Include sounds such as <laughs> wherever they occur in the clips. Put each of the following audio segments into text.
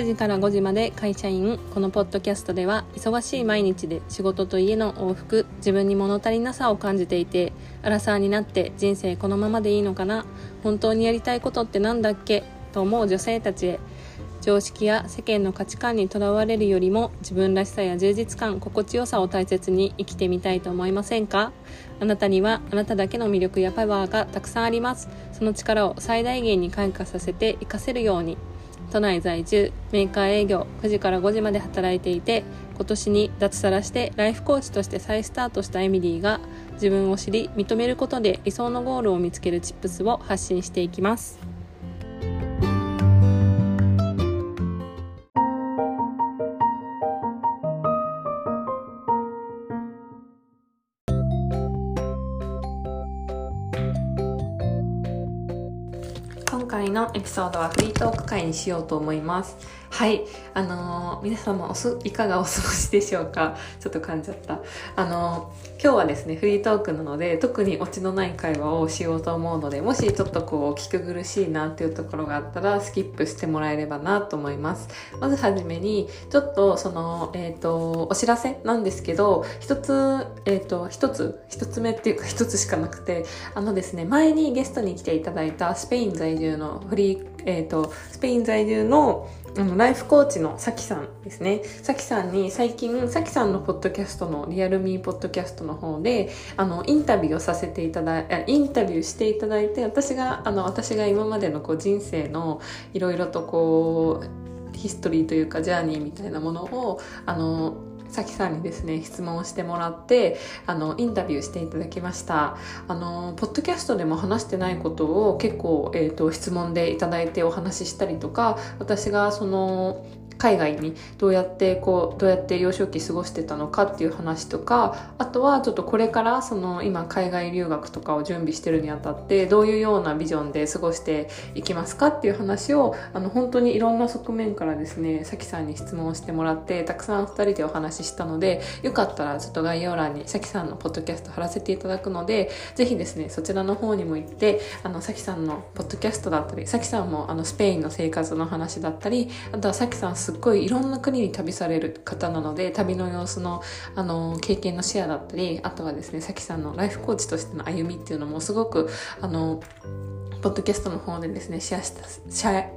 9時から5時まで会社員このポッドキャストでは忙しい毎日で仕事と家の往復自分に物足りなさを感じていてアラサーになって人生このままでいいのかな本当にやりたいことってなんだっけと思う女性たちへ常識や世間の価値観にとらわれるよりも自分らしさや充実感心地よさを大切に生きてみたいと思いませんか？あなたにはあなただけの魅力やパワーがたくさんあります。その力を最大限に開花させて活かせるように。都内在住メーカー営業9時から5時まで働いていて今年に脱サラしてライフコーチとして再スタートしたエミリーが自分を知り認めることで理想のゴールを見つけるチップスを発信していきます。今回のエピソードはフリートーク会にしようと思います。はい。あのー、皆様おすいかがお過ごしでしょうか？ちょっと噛んじゃった。あのー、今日はですねフリートークなので特にオチのない会話をしようと思うのでもしちょっとこう聞く苦しいなっていうところがあったらスキップしてもらえればなと思います。まずはじめにちょっとそのえっ、ー、とお知らせなんですけど一つえっ、と一つ一つ目っていうか一つしかなくてあのですね前にゲストに来ていただいたスペイン在住のフリーえっ、とスペイン在住のあの、ライフコーチのさきさんですね。さきさんに最近、さきさんのポッドキャストの、リアルミーポッドキャストの方で、あの、インタビューをさせていただい、インタビューしていただいて、私が、あの、私が今までのこう人生のいろいろとこう、ヒストリーというかジャーニーみたいなものを、あの、さきさんにですね質問をしてもらってあのインタビューしていただきました。あのポッドキャストでも話してないことを結構、えーと質問でいただいてお話ししたりとか私がその海外にどうやってこうどうやって幼少期過ごしてたのかっていう話とかあとはちょっとこれからその今海外留学とかを準備してるにあたってどういうようなビジョンで過ごしていきますかっていう話をあの本当にいろんな側面からですねさきさんに質問してもらってたくさん2人でお話ししたのでよかったらちょっと概要欄にさきさんのポッドキャスト貼らせていただくのでぜひですねそちらの方にも行ってあのさきさんのポッドキャストだったりさきさんもあのスペインの生活の話だったりあとはさきさんすすっごいいろんな国に旅される方なので旅の様子のあの経験のシェアだったりあとはですねさきさんのライフコーチとしての歩みっていうのもすごくあのポッドキャストの方でですねシェアしたシェア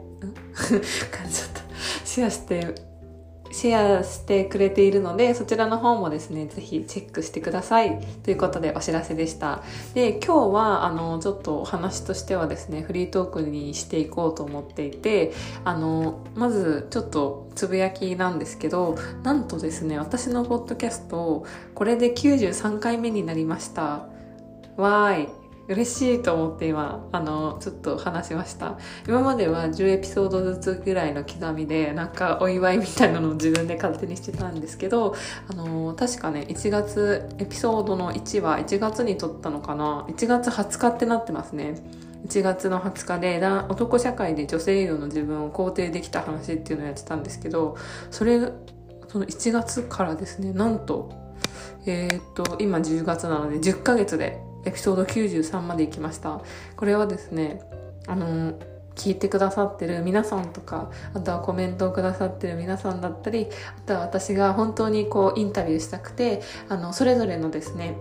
<laughs> シェアしてシェアしてくれているので、そちらの方もですね、ぜひチェックしてください。ということでお知らせでした。で、今日は、あの、ちょっとお話としてはですね、フリートークにしていこうと思っていて、あの、まずちょっとつぶやきなんですけど、なんとですね、私のポッドキャスト、これで93回目になりました。わーい。嬉しいと思って今あのちょっと話しました。今までは10エピソードずつぐらいの刻みでなんかお祝いみたいなのを自分で勝手にしてたんですけどあの確かね1月エピソードの1は1月に撮ったのかな。1月20日ってなってますね。1月の20日で男社会で女性営業の自分を肯定できた話っていうのをやってたんですけどそれその1月からですねなんとえー、っと今10月なので10ヶ月でエピソード93まで行きました。これはですねあの聞いてくださってる皆さんとかあとはコメントをくださってる皆さんだったりあとは私が本当にこうインタビューしたくてあのそれぞれのですね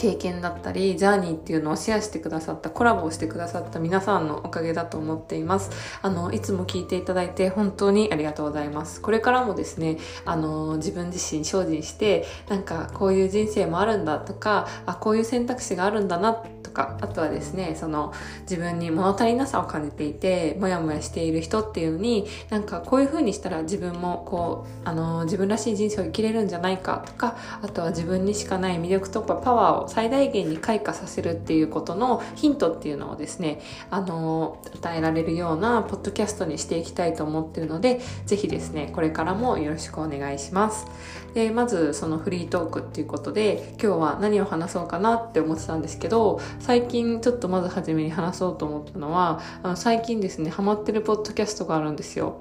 経験だったりジャーニーっていうのをシェアしてくださったコラボをしてくださった皆さんのおかげだと思っています。あのいつも聞いていただいて本当にありがとうございます。これからもですねあの自分自身精進してなんかこういう人生もあるんだとかあこういう選択肢があるんだなとかあとはですねその自分に物足りなさを感じていてモヤモヤしている人っていうのになんかこういう風にしたら自分もこうあの自分らしい人生を生きれるんじゃないかとかあとは自分にしかない魅力とかパワーを最大限に開花させるっていうことのヒントっていうのをですね、あの、与えられるようなポッドキャストにしていきたいと思ってるので、ぜひですね、これからもよろしくお願いします。で、まずそのフリートークっていうことで、今日は何を話そうかなって思ってたんですけど、最近ちょっとまず初めに話そうと思ったのは、あの最近ですね、ハマってるポッドキャストがあるんですよ。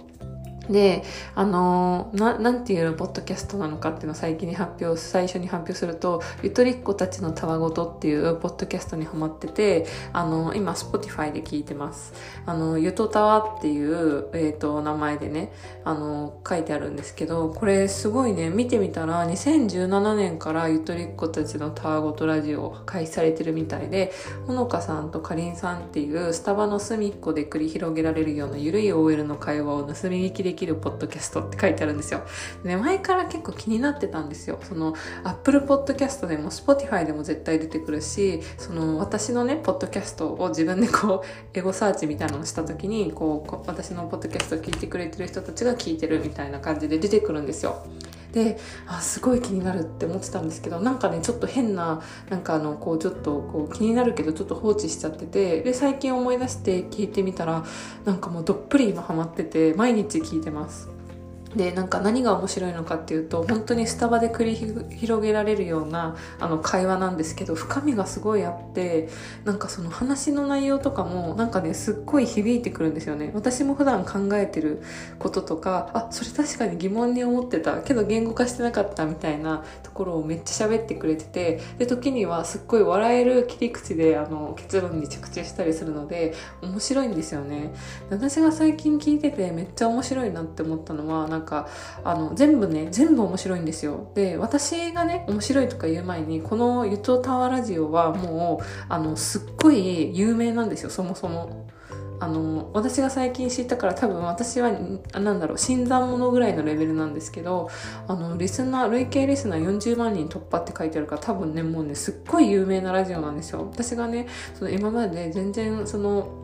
で、あのな、なんていうポッドキャストなのかっていうのを最近に発表、最初に発表すると、ゆとりっ子たちのたわごとっていうポッドキャストにハマってて、あの、今、Spotify で聞いてます。あの、ゆとたわっていう、えっ、ー、と、名前でね、あの、書いてあるんですけど、これすごいね、見てみたら、2017年からゆとりっ子たちのたわごとラジオ開始されてるみたいで、ほのかさんとかりんさんっていうスタバの隅っこで繰り広げられるようなゆるい OL の会話を盗み聞きできるポッドキャストって書いてあるんですよ。で、前から結構気になってたんですよ。その、Apple Podcast でも Spotify でも絶対出てくるし、その、私のね、ポッドキャストを自分でこう、エゴサーチみたいなのをした時に、こう、私のポッドキャストを聞いてくれてる人たちが聞いてるみたいな感じで出てくるんですよ。であすごい気になるって思ってたんですけどなんかねちょっと変ななんかあのこうちょっとこう気になるけどちょっと放置しちゃっててで最近思い出して聞いてみたらなんかもうどっぷり今ハマってて毎日聞いてます。でなんか何が面白いのかっていうと本当にスタバで繰り広げられるようなあの会話なんですけど深みがすごいあってなんかその話の内容とかもなんかねすっごい響いてくるんですよね。私も普段考えてることとかあそれ確かに疑問に思ってたけど言語化してなかったみたいなところをめっちゃ喋ってくれててで時にはすっごい笑える切り口であの結論に着地したりするので面白いんですよね。私が最近聞いててめっちゃ面白いなって思ったのはなんかあの全部ね全部面白いんですよで私がね面白いとか言う前にこの「ゆとたわラジオ」はもうあのすっごい有名なんですよそもそも。あの私が最近知ったから多分私はなんだろう新参者ぐらいのレベルなんですけどあのリスナー累計リスナー40万人突破って書いてあるから多分ねもうねすっごい有名なラジオなんですよ私がねその今まで全然その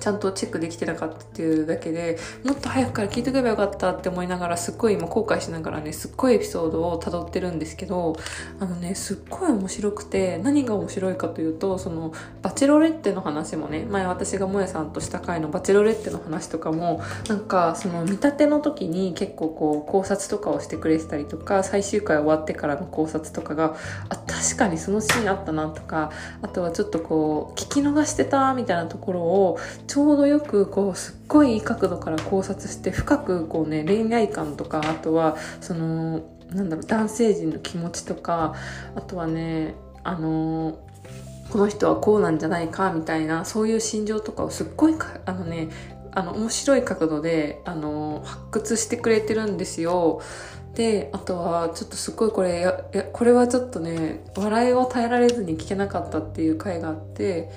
ちゃんとチェックできてなかったっていうだけでもっと早くから聞いてくればよかったって思いながらすっごい今後悔しながらねすっごいエピソードを辿ってるんですけどあのねすっごい面白くて何が面白いかというとそのバチェロレッテの話もね前私がもやさんとした回のバチェロレッテの話とかもなんかその見立ての時に結構こう考察とかをしてくれてたりとか最終回終わってからの考察とかがあ確かにそのシーンあったなとかあとはちょっとこう聞き逃してたみたいなところをちょうどよくこうすっごいいい角度から考察して深くこうね恋愛観とかあとはそのなんだろう男性陣の気持ちとかあとはねあのこの人はこうなんじゃないかみたいなそういう心情とかをすっごいあのねあの面白い角度であの発掘してくれてるんですよ。であとはちょっとすっごいこれこれはちょっとね笑いを耐えられずに聞けなかったっていう回があって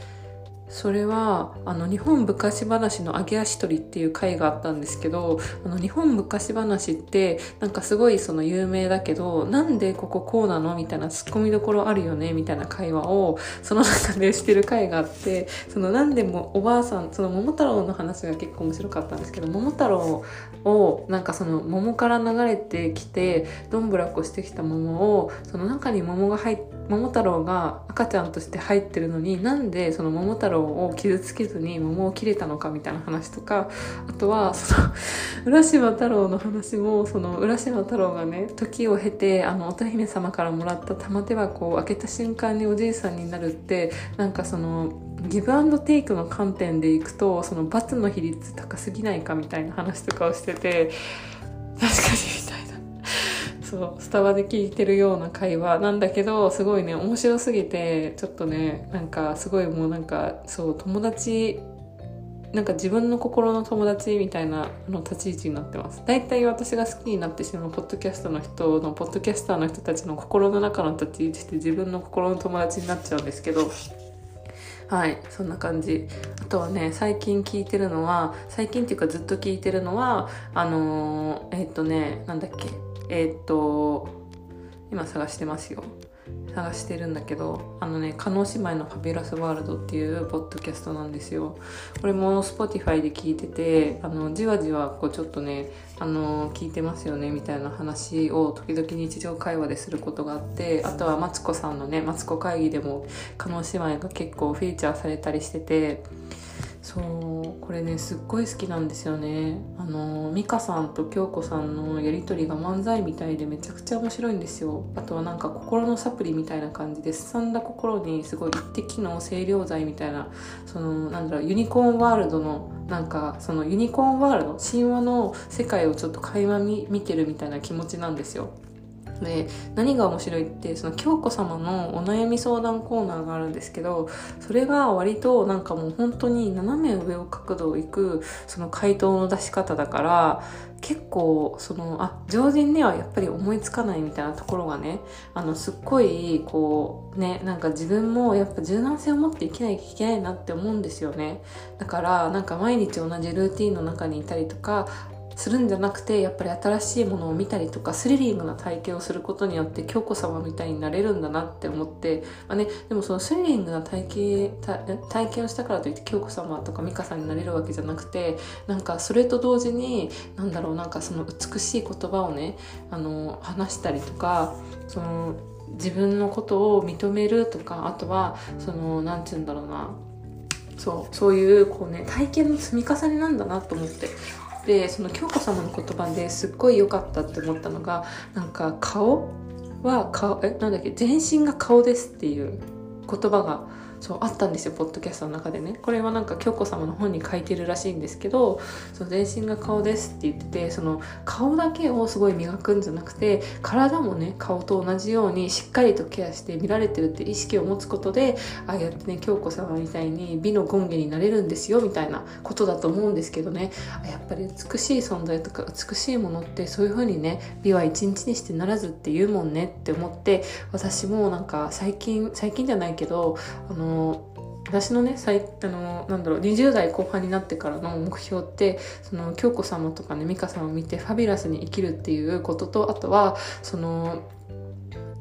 それはあの日本昔話の揚げ足取りっていう回があったんですけどあの日本昔話ってなんかすごいその有名だけどなんでこここうなのみたいなツッコミどころあるよねみたいな会話をその中でしてる回があってそのなんでもおばあさんその桃太郎の話が結構面白かったんですけど桃太郎をなんかその桃から流れてきてどんぶらこしてきた桃をその中に桃が入って桃太郎が赤ちゃんとして入ってるのになんでその桃太郎を傷つけずに桃を切れたのかみたいな話とかあとはその <laughs> 浦島太郎の話もその浦島太郎がね時を経てあの乙姫様からもらった玉手箱を開けた瞬間におじいさんになるってなんかそのギブアンドテイクの観点でいくとその罰の比率高すぎないかみたいな話とかをしてて確かにそうスタバで聞いてるような会話なんだけどすごいね面白すぎてちょっとねなんかすごいもうなんかそう友達なんか自分の心の友達みたいなの立ち位置になってます。大体私が好きになってしまうポッドキャストの人のポッドキャスターの人たちの心の中の立ち位置って自分の心の友達になっちゃうんですけど、はい、そんな感じ。あとはね、最近聞いてるのは、最近っていうかずっと聞いてるのは、あのー、えー、っとね、なんだっけ、えー、っと今探してますよ。探してるんだけどあのね加納姉妹のファビュラスワールドっていうポッドキャストなんですよ。これも Spotify で聞いててあのじわじわこうちょっとねあの聞いてますよねみたいな話を時々日常会話ですることがあってあとはマツコさんのねマツコ会議でも加納姉妹が結構フィーチャーされたりしててそうこれねすっごい好きなんですよねあの美香さんと京子さんのやり取りが漫才みたいでめちゃくちゃ面白いんですよあとはなんか心のサプリみたいな感じですさんだ心にすごい一滴の清涼剤みたいなそのなんだろうユニコーンワールドのなんかそのユニコーンワールド神話の世界をちょっと垣間見てるみたいな気持ちなんですよ。で何が面白いってその京子様のお悩み相談コーナーがあるんですけどそれが割となんかもう本当に斜め上を角度をいくその回答の出し方だから結構そのあ常人にはやっぱり思いつかないみたいなところがねあのすっごいこうねなんか自分もやっぱ柔軟性を持って生きなきゃいけないなって思うんですよね。だからなんか毎日同じルーティンの中にいたりとかするんじゃなくてやっぱり新しいものを見たりとかスリリングな体験をすることによって京子様みたいになれるんだなって思って、まあね、でもそのスリリングな体験体験をしたからといって京子様とか美香さんになれるわけじゃなくてなんかそれと同時になんだろうなんかその美しい言葉をねあの話したりとかその自分のことを認めるとかあとはその何て言うんだろうなそうそういうこうね体験の積み重ねなんだなと思ってでその京子様の言葉ですっごい良かったって思ったのがなんか顔は顔えなんだっけ全身が顔ですっていう言葉がそうあったんですよポッドキャストの中でね。これはなんか京子様の本に書いてるらしいんですけどその全身が顔ですって言っててその顔だけをすごい磨くんじゃなくて体もね顔と同じようにしっかりとケアして見られてるって意識を持つことでああやってね京子様みたいに美の権化になれるんですよみたいなことだと思うんですけどね。やっぱり美しい存在とか美しいものってそういう風にね美は一日にしてならずって言うもんねって思って私もなんか最近最近じゃないけどあの私のね最あのなんだろう20代後半になってからの目標ってその京子様とかね美香さんを見てファビュラスに生きるっていうこととあとはその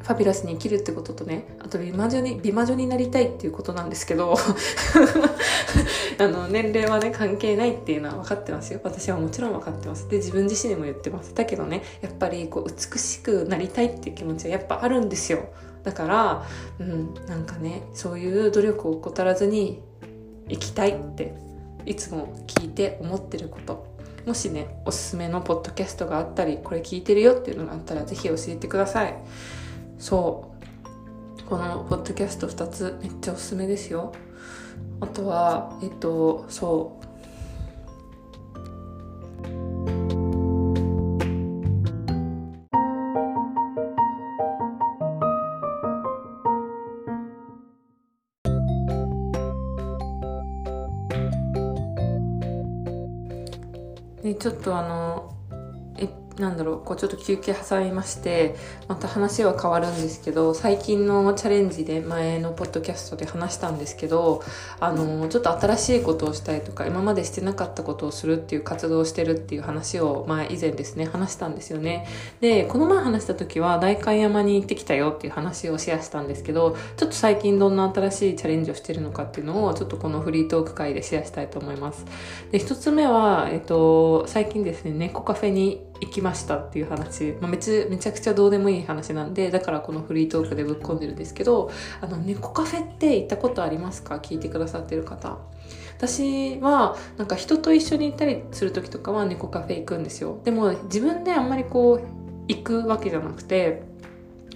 ファビュラスに生きるってこととねあと美魔女に美魔女になりたいっていうことなんですけど <laughs> あの年齢はね関係ないっていうのは分かってますよ。私はもちろん分かってます。で自分自身にも言ってます。だけどねやっぱりこう美しくなりたいっていう気持ちはやっぱあるんですよ。だから、うん、なんかねそういう努力を怠らずに生きたいっていつも聞いて思ってること。もしねおすすめのポッドキャストがあったりこれ聞いてるよっていうのがあったら是非教えてください。そう。このポッドキャスト2つめっちゃおすすめですよ。あとはえっとそう。ちょっとあのなんだろうこうちょっと休憩挟みましてまた話は変わるんですけど最近のチャレンジで前のポッドキャストで話したんですけどあのちょっと新しいことをしたいとか今までしてなかったことをするっていう活動をしてるっていう話を前以前ですね話したんですよね。でこの前話した時は代官山に行ってきたよっていう話をシェアしたんですけどちょっと最近どんな新しいチャレンジをしてるのかっていうのをちょっとこのフリートーク会でシェアしたいと思います。で一つ目は、えっと、最近ですね猫カフェに行きましたっていう話、まあ、めちめちゃくちゃどうでもいい話なんでだからこのフリートークでぶっ込んでるんですけどあの猫カフェって行ったことありますか？聞いてくださってる方。私はなんか人と一緒に行ったりする時とかは猫カフェ行くんですよ。でも自分であんまりこう行くわけじゃなくて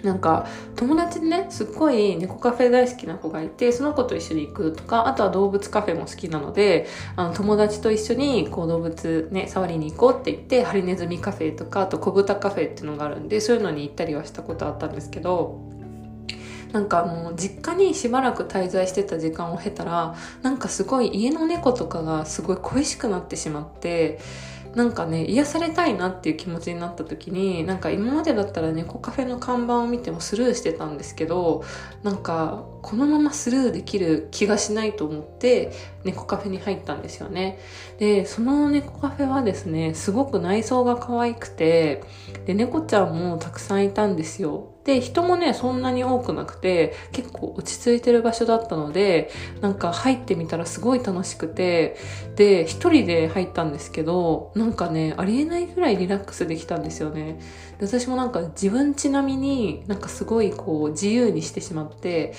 なんか友達でねすっごい猫カフェ大好きな子がいてその子と一緒に行くとかあとは動物カフェも好きなのであの友達と一緒にこう動物ね触りに行こうって言ってハリネズミカフェとかあと小豚カフェっていうのがあるんでそういうのに行ったりはしたことあったんですけどなんかもう実家にしばらく滞在してた時間を経たらなんかすごい家の猫とかがすごい恋しくなってしまってなんかね癒されたいなっていう気持ちになった時になんか今までだったら猫カフェの看板を見てもスルーしてたんですけどなんかこのままスルーできる気がしないと思って猫カフェに入ったんですよね。でその猫カフェはですねすごく内装が可愛くてで猫ちゃんもたくさんいたんですよ。で、人もね、そんなに多くなくて、結構落ち着いてる場所だったので、なんか入ってみたらすごい楽しくて、で、一人で入ったんですけど、なんかね、ありえないぐらいリラックスできたんですよね。で私もなんか自分ちなみになんかすごいこう自由にしてしまって、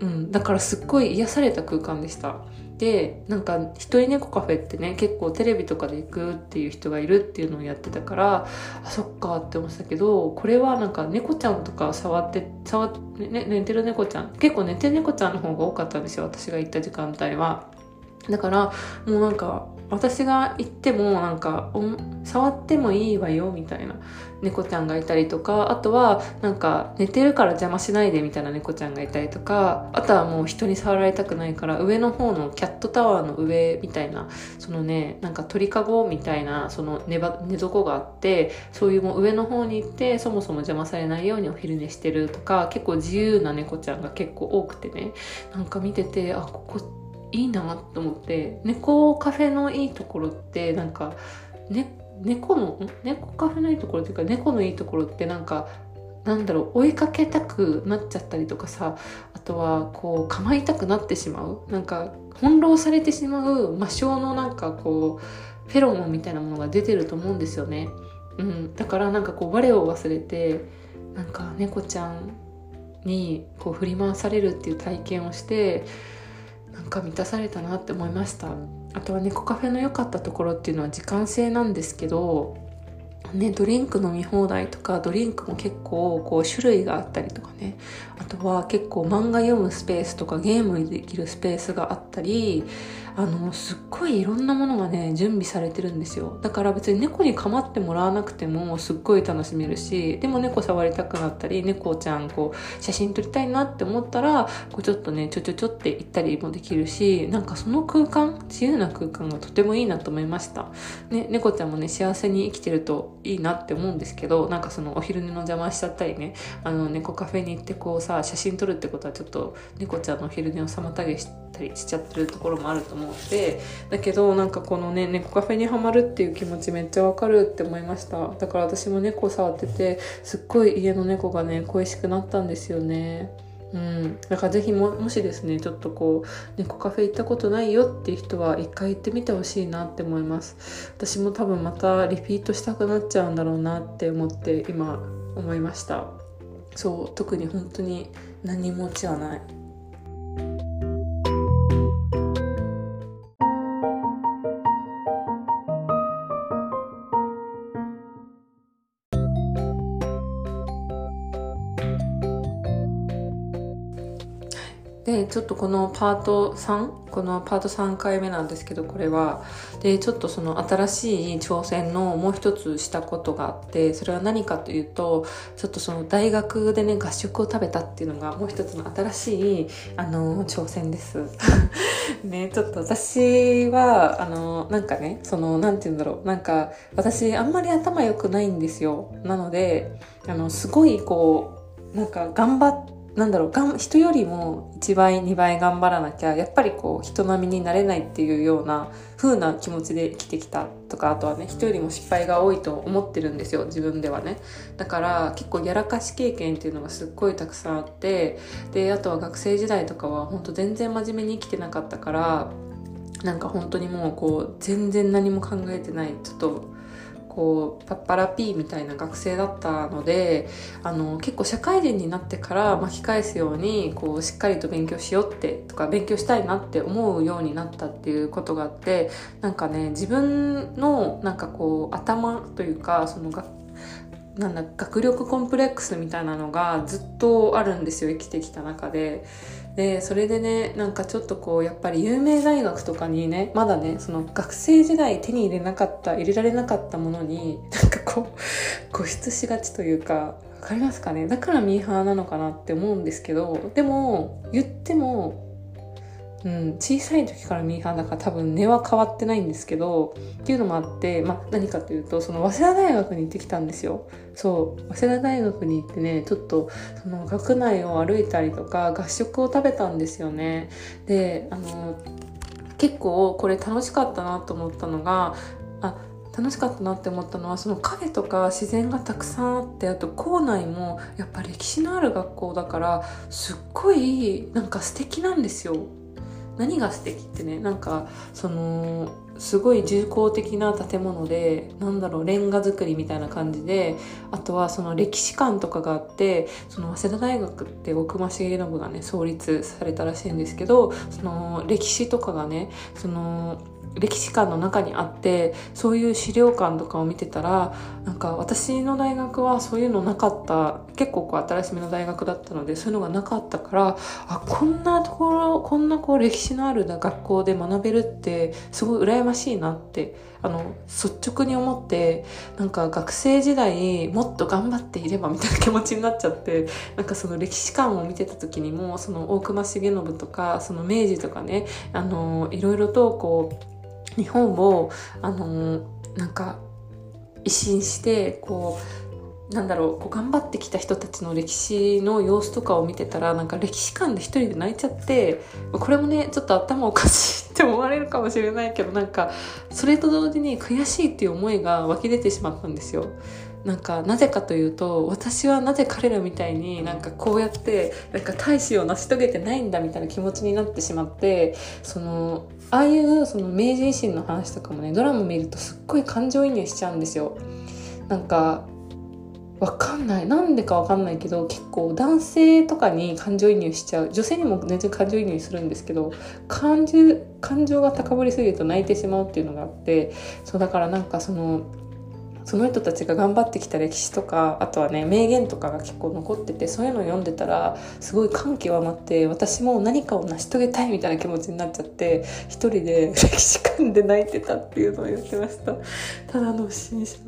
うん、だからすっごい癒された空間でした。でなんか一人猫カフェってね結構テレビとかで行くっていう人がいるっていうのをやってたからあそっかって思ってたけどこれはなんか猫ちゃんとか触って触って、ね、寝てる猫ちゃん結構寝てる猫ちゃんの方が多かったんですよ私が行った時間帯は。だからもうなんか私が行ってもなんか触ってもいいわよみたいな猫ちゃんがいたりとかあとはなんか寝てるから邪魔しないでみたいな猫ちゃんがいたりとかあとはもう人に触られたくないから上の方のキャットタワーの上みたいなそのねなんか鳥かごみたいなその寝ば寝床があってそういうもう上の方に行ってそもそも邪魔されないようにお昼寝してるとか結構自由な猫ちゃんが結構多くてねなんか見ててあここいいなと思って猫カフェのいいところってなんか、ね、猫の猫カフェのいいところっていうか猫のいいところってなんかなんだろう追いかけたくなっちゃったりとかさあとはこう構いたくなってしまう。なんか翻弄されてしまう魔性のなんかこうフェロモンみたいなものが出てると思うんですよね、うん、だからなんかこう我を忘れてなんか猫ちゃんにこう振り回されるっていう体験をしてなんか満たされたなって思いました。あとは猫カフェの良かったところっていうのは時間制なんですけどね、ドリンク飲み放題とかドリンクも結構こう種類があったりとかね。あとは結構漫画読むスペースとかゲームできるスペースがあったりあのすっごいいろんなものがね準備されてるんですよ。だから別に猫に構ってもらわなくてもすっごい楽しめるしでも猫触りたくなったり猫ちゃんこう写真撮りたいなって思ったらこうちょっとねちょちょちょって行ったりもできるしなんかその空間自由な空間がとてもいいなと思いました、ね、猫ちゃんもね幸せに生きてるといいなって思うんですけどなんかそのお昼寝の邪魔しちゃったりねあの猫カフェに行ってこうさ写真撮るってことはちょっと猫ちゃんのお昼寝を妨げしたりしちゃってるところもあると思うのでだけどなんかこのね猫カフェにはまるっていう気持ちめっちゃわかるって思いました。だから私も猫触っててすっごい家の猫がね恋しくなったんですよね。うん、だからぜひももしですねちょっとこう猫カフェ行ったことないよっていう人は一回行ってみてほしいなって思います。私も多分またリピートしたくなっちゃうんだろうなって思って今思いました。そう特に本当に何も落ちはない。ちょっとこのパート3このパート3回目なんですけどこれはでちょっとその新しい挑戦のもう一つしたことがあってそれは何かというとちょっとその大学でね合宿を食べたっていうのがもう一つの新しいあの挑戦です。<laughs> ねちょっと私はあのなんかねそのなんて言うんだろうなんか私あんまり頭良くないんですよ。なのであのすごいこうなんか頑張ってなんだろうが人よりも1倍2倍頑張らなきゃやっぱりこう人並みになれないっていうような風な気持ちで生きてきたとかあとはね人よりも失敗が多いと思ってるんですよ自分ではね。だから結構やらかし経験っていうのがすっごいたくさんあってであとは学生時代とかは本当全然真面目に生きてなかったからなんか本当にもうこう全然何も考えてないちょっとこうパッパラピーみたいな学生だったのであの結構社会人になってから巻き返すようにこうしっかりと勉強しようってとか勉強したいなって思うようになったっていうことがあってなんかね自分のなんかこう頭というかその学なんだ学力コンプレックスみたいなのがずっとあるんですよ生きてきた中で。でそれでねなんかちょっとこうやっぱり有名大学とかにねまだねその学生時代手に入れなかった入れられなかったものになんかこう <laughs> 固執しがちというか分かりますかね？だからミーハーなのかなって思うんですけどでも言ってもうん、小さい時からミーハーだから多分根は変わってないんですけどっていうのもあって、まあ、何かというとその早稲田大学に行ってきたんですよ。そう早稲田大学に行ってねちょっとその学内を歩いたりとか合食を食べたんですよね。であの結構これ楽しかったなと思ったのがあ楽しかったなって思ったのはそのカフェとか自然がたくさんあってあと校内もやっぱ歴史のある学校だからすっごいなんか素敵なんですよ。何が素敵ってねなんかそのすごい重厚的な建物でなんだろうレンガ造りみたいな感じであとはその歴史館とかがあってその早稲田大学って大隈重信がね創立されたらしいんですけどその歴史とかがねその歴史館の中にあってそういう資料館とかを見てたらなんか私の大学はそういうのなかった。結構こう新しめの大学だったのでそういうのがなかったからあこんなところこんなこう歴史のある学校で学べるってすごい羨ましいなってあの率直に思ってなんか学生時代もっと頑張っていればみたいな気持ちになっちゃってなんかその歴史観を見てた時にもその大隈重信とかその明治とかねあのいろいろとこう日本をあのなんか一新してこうなんだろうこう頑張ってきた人たちの歴史の様子とかを見てたらなんか歴史観で一人で泣いちゃってこれもねちょっと頭おかしいって思われるかもしれないけどなんかそれと同時に悔しいっていう思いが湧き出てしまったんですよ。なんかなぜかというと私はなぜ彼らみたいになんかこうやってなんか大使を成し遂げてないんだみたいな気持ちになってしまってそのああいうその明治維新の話とかもねドラマ見るとすっごい感情移入しちゃうんですよ。なんかわかんないなんでかわかんないけど結構男性とかに感情移入しちゃう女性にも全然感情移入するんですけど感情感情が高ぶりすぎると泣いてしまうっていうのがあってそうだからなんかそのその人たちが頑張ってきた歴史とかあとはね名言とかが結構残っててそういうのを読んでたらすごい感極まって私も何かを成し遂げたいみたいな気持ちになっちゃって一人で <laughs> 歴史館で泣いてたっていうのを言ってました。ただの不審者。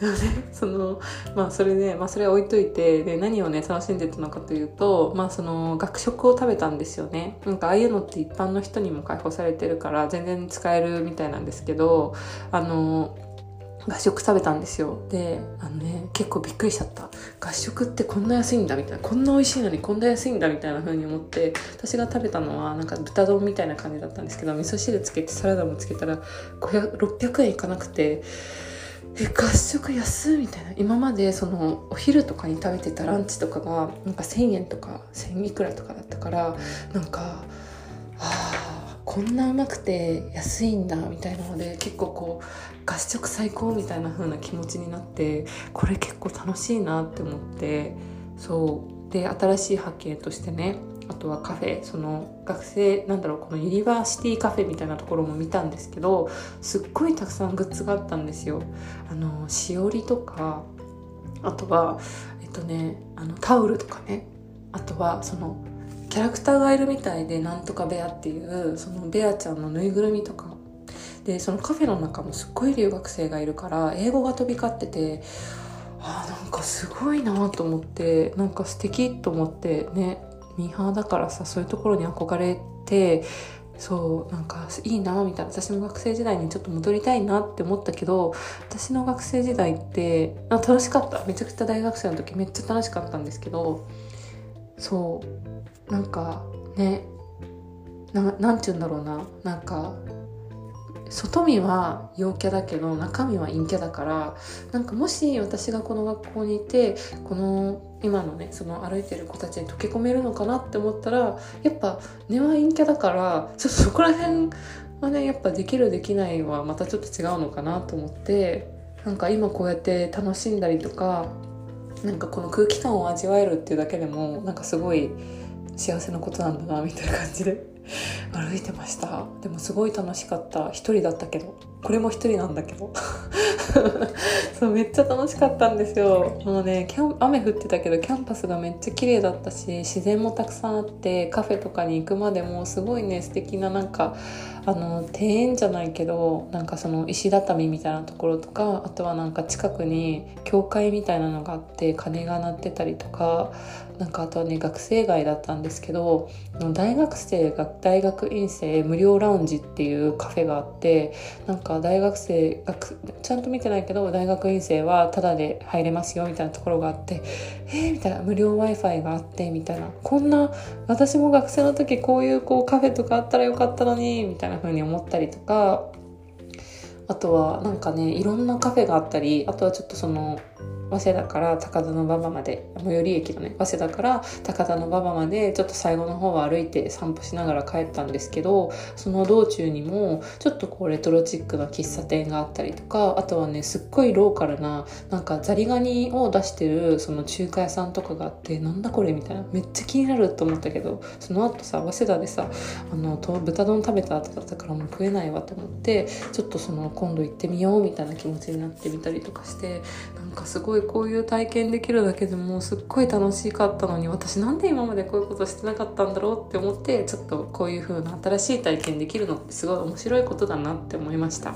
でもねそのまあそれで、まあ、それは置いといてで何をね楽しんでたのかというとまあその学食を食べたんですよね。なんかああいうのって一般の人にも開放されてるから全然使えるみたいなんですけどあの合食食べたんですよ。であのね結構びっくりしちゃった。合食ってこんな安いんだみたいな。こんな美味しいのにこんな安いんだみたいな風に思って私が食べたのはなんか豚丼みたいな感じだったんですけど味噌汁つけてサラダもつけたら600円いかなくてえ学食安みたいな。今までそのお昼とかに食べてたランチとかがなんか1,000円とか1,000いくらとかだったからなんかあこんなうまくて安いんだみたいなので結構こう学食最高みたいな風な気持ちになってこれ結構楽しいなって思ってそうで新しい発見としてねあとはカフェその学生なんだろうこの university cafe みたいなところも見たんですけどすっごいたくさんグッズがあったんですよ。あのしおりとかあとはえっとねあのタオルとかねあとはそのキャラクターがいるみたいでなんとかベアっていうそのベアちゃんのぬいぐるみとかでそのカフェの中もすっごい留学生がいるから英語が飛び交っててあなんかすごいなと思ってなんか素敵と思ってねミーハーだからさそういうところに憧れてそうなんかいいなみたいな。私も学生時代にちょっと戻りたいなって思ったけど私の学生時代ってあ楽しかった。めちゃくちゃ大学生の時めっちゃ楽しかったんですけどそうなんかねななんて言うんだろうな。なんか外見は陽キャだけど中身は陰キャだからなんかもし私がこの学校にいてこの今のねその歩いてる子たちに溶け込めるのかなって思ったらやっぱ根は陰キャだからちょっとそこら辺はねやっぱできるできないはまたちょっと違うのかなと思ってなんか今こうやって楽しんだりとかなんかこの空気感を味わえるっていうだけでもなんかすごい幸せなことなんだなみたいな感じで。歩いてました。でもすごい楽しかった。一人だったけど。これも一人なんだけど。<laughs> そうめっちゃ楽しかったんですよ。もうねキャン雨降ってたけどキャンパスがめっちゃ綺麗だったし自然もたくさんあってカフェとかに行くまでもすごいね素敵ななんかあの庭園じゃないけどなんかその石畳みたいなところとかあとはなんか近くに教会みたいなのがあって鐘が鳴ってたりとかなんかあとはね学生街だったんですけど大学生が大学院生無料ラウンジっていうカフェがあってなんか大学生学ちゃんと見てないけど大学院生はタダで入れますよみたいなところがあってえー、みたいな無料 w i f i があってみたいな。こんな私も学生の時こういうこうカフェとかあったらよかったのにみたいな風に思ったりとかあとはなんかねいろんなカフェがあったりあとはちょっとその早稲田から高田馬場まで最寄り駅のね早稲田から高田馬場までちょっと最後の方は歩いて散歩しながら帰ったんですけどその道中にもちょっとこうレトロチックな喫茶店があったりとかあとはねすっごいローカルななんかザリガニを出してるその中華屋さんとかがあってなんだこれみたいなめっちゃ気になると思ったけどその後さ早稲田でさあの豚丼食べた後だったからもう食えないわと思ってちょっとその今度行ってみようみたいな気持ちになってみたりとかしてなんかすごいいこういう体験できるだけでもすっごい楽しかったのに私なんで今までこういうことしてなかったんだろうって思ってちょっとこういう風な新しい体験できるのってすごい面白いことだなって思いました。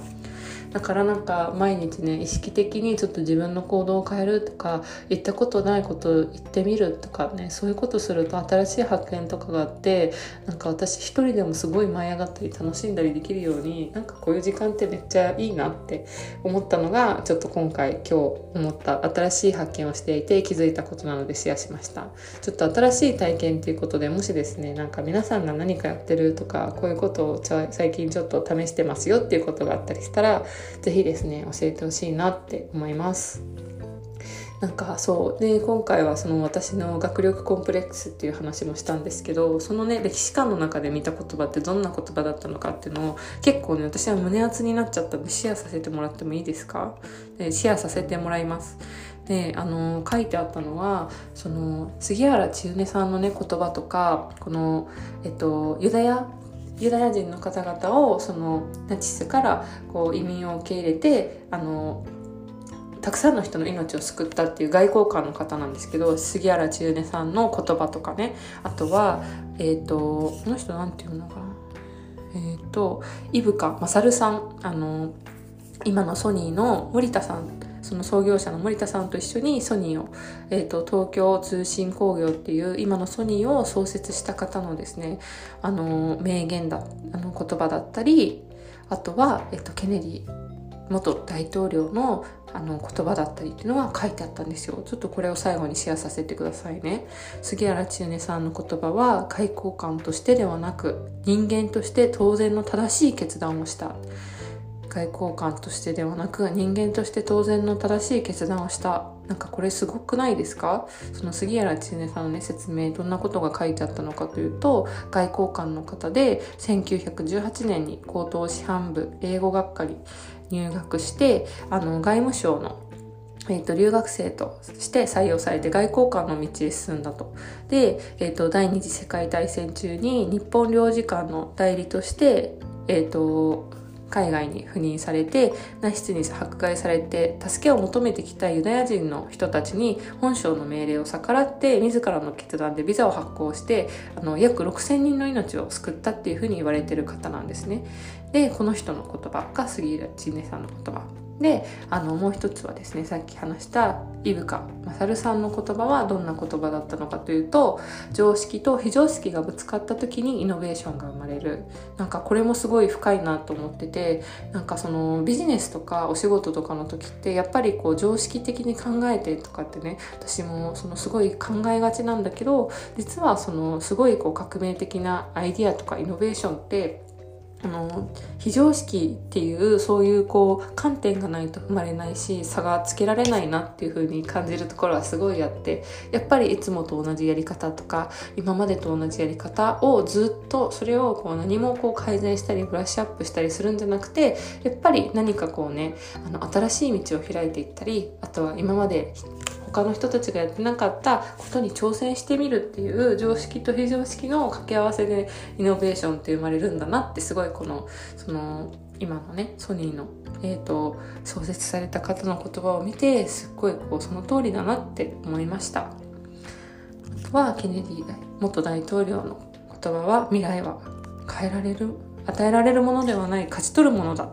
だからなんか毎日ね意識的にちょっと自分の行動を変えるとか言ったことないことを言ってみるとかねそういうことすると新しい発見とかがあってなんか私一人でもすごい舞い上がったり楽しんだりできるようになんかこういう時間ってめっちゃいいなって思ったのがちょっと今回今日思った。新しい発見をしていて気づいたことなのでシェアしました。ちょっと新しい体験っていうことでもしですねなんか皆さんが何かやってるとかこういうことを最近ちょっと試してますよっていうことがあったりしたら是非ですね教えてほしいなって思います。なんかそうで今回はその私の学力コンプレックスっていう話もしたんですけどそのね歴史観の中で見た言葉ってどんな言葉だったのかっていうのを結構ね私は胸熱になっちゃったんでシェアさせてもらってもいいですか？でシェアさせてもらいます。であの書いてあったのはその杉原千畝さんのね言葉とかこの、えっと、ユダヤユダヤ人の方々をそのナチスからこう移民を受け入れてあのたくさんの人の命を救ったっていう外交官の方なんですけど杉原千畝さんの言葉とかね。あとはえっ、ー、とこの人なんていうのかな。えっ、ー、と伊深勝さん。あの今のソニーの森田さん。その創業者の森田さんと一緒にソニーを、えーと、東京通信工業っていう今のソニーを創設した方のですねあの名言だあの言葉だったりあとは、えーと、ケネディ元大統領のあの言葉だったりっていうのが書いてあったんですよ。ちょっとこれを最後にシェアさせてくださいね。杉原千畝さんの言葉は外交官としてではなく人間として当然の正しい決断をした。外交官としてではなく人間として当然の正しい決断をしたなんかこれすごくないですか？その杉原千音さんのね説明どんなことが書いてあったのかというと外交官の方で1918年に高等師範部英語学科に入学してあの外務省のえーと、留学生として採用されて外交官の道へ進んだと。で、えーと、第二次世界大戦中に日本領事館の代理として、えーと海外に赴任されてナチスに迫害されて助けを求めてきたユダヤ人の人たちに本省の命令を逆らって自らの決断でビザを発行してあの約6,000人の命を救ったっていうふうに言われてる方なんですね。でこの人の言葉が杉浦千音さんの言葉であのもう一つはですねさっき話した伊深勝さんの言葉はどんな言葉だったのかというと常識と非常識がぶつかった時にイノベーションが生まれる。なんかこれもすごい深いなと思っててなんかそのビジネスとかお仕事とかの時ってやっぱりこう常識的に考えてとかってね私もそのすごい考えがちなんだけど実はそのすごいこう革命的なアイディアとかイノベーションってあの非常識っていうそういうこう観点がないと生まれないし差がつけられないなっていう風に感じるところはすごいあってやっぱりいつもと同じやり方とか今までと同じやり方をずっとそれをこう何もこう改善したりブラッシュアップしたりするんじゃなくてやっぱり何かこうねあの新しい道を開いていったりあとは今まで他の人たちがやってなかったことに挑戦してみるっていう常識と非常識の掛け合わせでイノベーションって生まれるんだなってすごいこのその今のねソニーの、えーと、創設された方の言葉を見てすっごいこうその通りだなって思いました。あとはケネディ元大統領の言葉は未来は変えられる与えられるものではない勝ち取るものだ。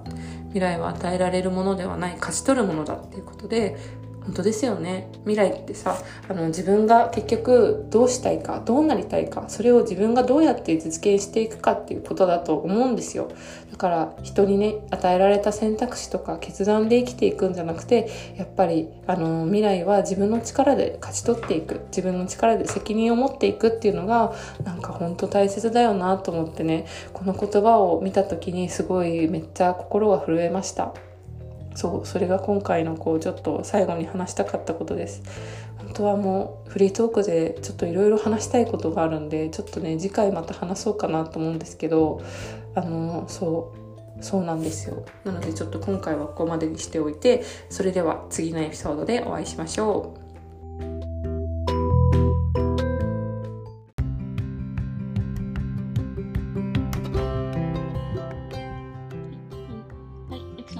未来は与えられるものではない勝ち取るものだっていうことで本当ですよね未来ってさあの自分が結局どうしたいかどうなりたいかそれを自分がどうやって実現していくかっていうことだと思うんですよだから人にね与えられた選択肢とか決断で生きていくんじゃなくてやっぱりあの未来は自分の力で勝ち取っていく自分の力で責任を持っていくっていうのがなんか本当大切だよなと思ってねこの言葉を見た時にすごいめっちゃ心が震えました。そうそれが今回のこうちょっと最後に話したかったことです。本当はもうフリートークでちょっといろいろ話したいことがあるんでちょっとね次回また話そうかなと思うんですけどあのそうそうなんですよ。なのでちょっと今回はここまでにしておいてそれでは次のエピソードでお会いしましょう。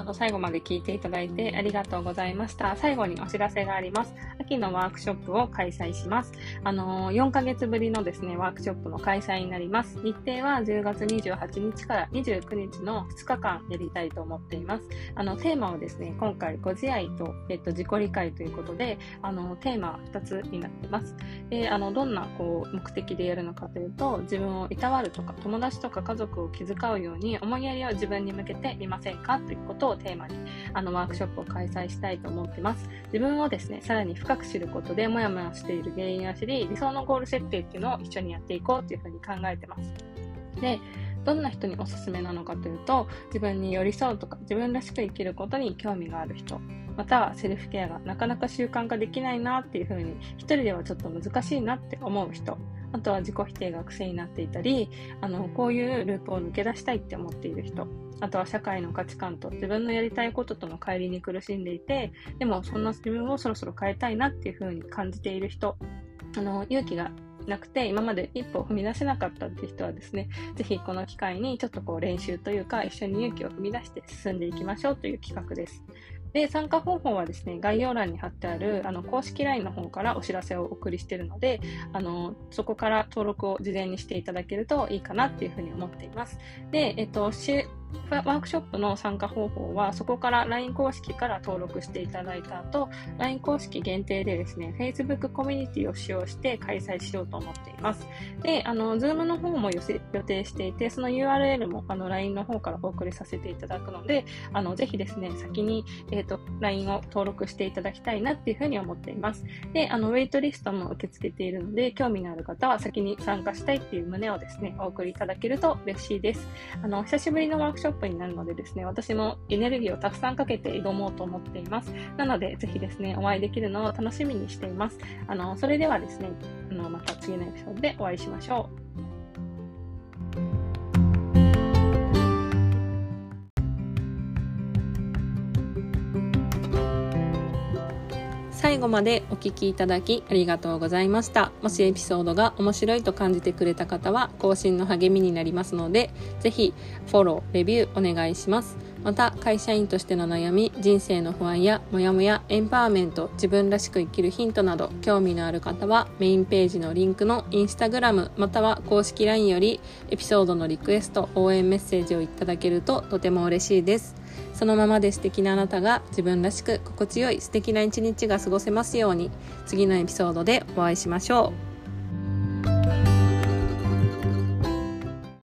ソード最後まで聞いていただいてありがとうございました。最後にお知らせがあります。秋のワークショップを開催します。あのー、4ヶ月ぶりのですね、ワークショップの開催になります。日程は10月28日から29日の2日間やりたいと思っています。あの、テーマはですね、今回、ご自愛と、えっと、自己理解ということで、あの、テーマは2つになってます。で、あの、どんな、こう、目的でやるのかというと、自分をいたわるとか、友達とか家族を気遣うように、思いやりを自分に向けてみませんか？ということをテーマに、あの、ワークショップを開催したいと思ってます。自分をですね、さらに深く知ることで、もやもやしている原因を知り、理想のゴール設定っていうのを一緒にやっていこうというふうに考えてます。で、どんな人におすすめなのかというと、自分に寄り添うとか、自分らしく生きることに興味がある人、またはセルフケアがなかなか習慣化できないなっていうふうに、一人ではちょっと難しいなって思う人、あとは自己否定が癖になっていたり、あの、こういうループを抜け出したいって思っている人、あとは社会の価値観と自分のやりたいこととの乖離に苦しんでいて、でもそんな自分をそろそろ変えたいなっていうふうに感じている人、あの、勇気がなくて、今まで一歩踏み出せなかったっていう人はですね、ぜひこの機会にちょっとこう練習というか、一緒に勇気を踏み出して進んでいきましょうという企画です。で、参加方法はですね、概要欄に貼ってある、あの、公式 LINE の方からお知らせをお送りしているので、あの、そこから登録を事前にしていただけるといいかなっていうふうに思っています。で、えっと、ワークショップの参加方法は、そこから LINE 公式から登録していただいた後、LINE 公式限定でですね、Facebook コミュニティを使用して開催しようと思っています。で、あの、Zoom の方も予定していて、その URL もあの LINE の方からお送りさせていただくので、あの、ぜひですね、先に、えっ、ー、と、LINE を登録していただきたいなっていうふうに思っています。で、あの、ウェイトリストも受け付けているので、興味のある方は先に参加したいっていう旨をですね、お送りいただけると嬉しいです。あの、久しぶりのワークショップになるのでですね、私もエネルギーをたくさんかけて挑もうと思っています。なので、ぜひですね、お会いできるのを楽しみにしています。あの、それではですね、あの、また次のエピソードでお会いしましょう。最後までお聴きいただきありがとうございました。もしエピソードが面白いと感じてくれた方は更新の励みになりますので、ぜひフォロー、レビューお願いします。また、会社員としての悩み、人生の不安やモヤモヤ、エンパワーメント、自分らしく生きるヒントなど、興味のある方はメインページのリンクのインスタグラムまたは公式 LINE よりエピソードのリクエスト、応援メッセージをいただけるととても嬉しいです。そのままで素敵なあなたが自分らしく心地よい素敵な一日が過ごせますように次のエピソードでお会いしましょう。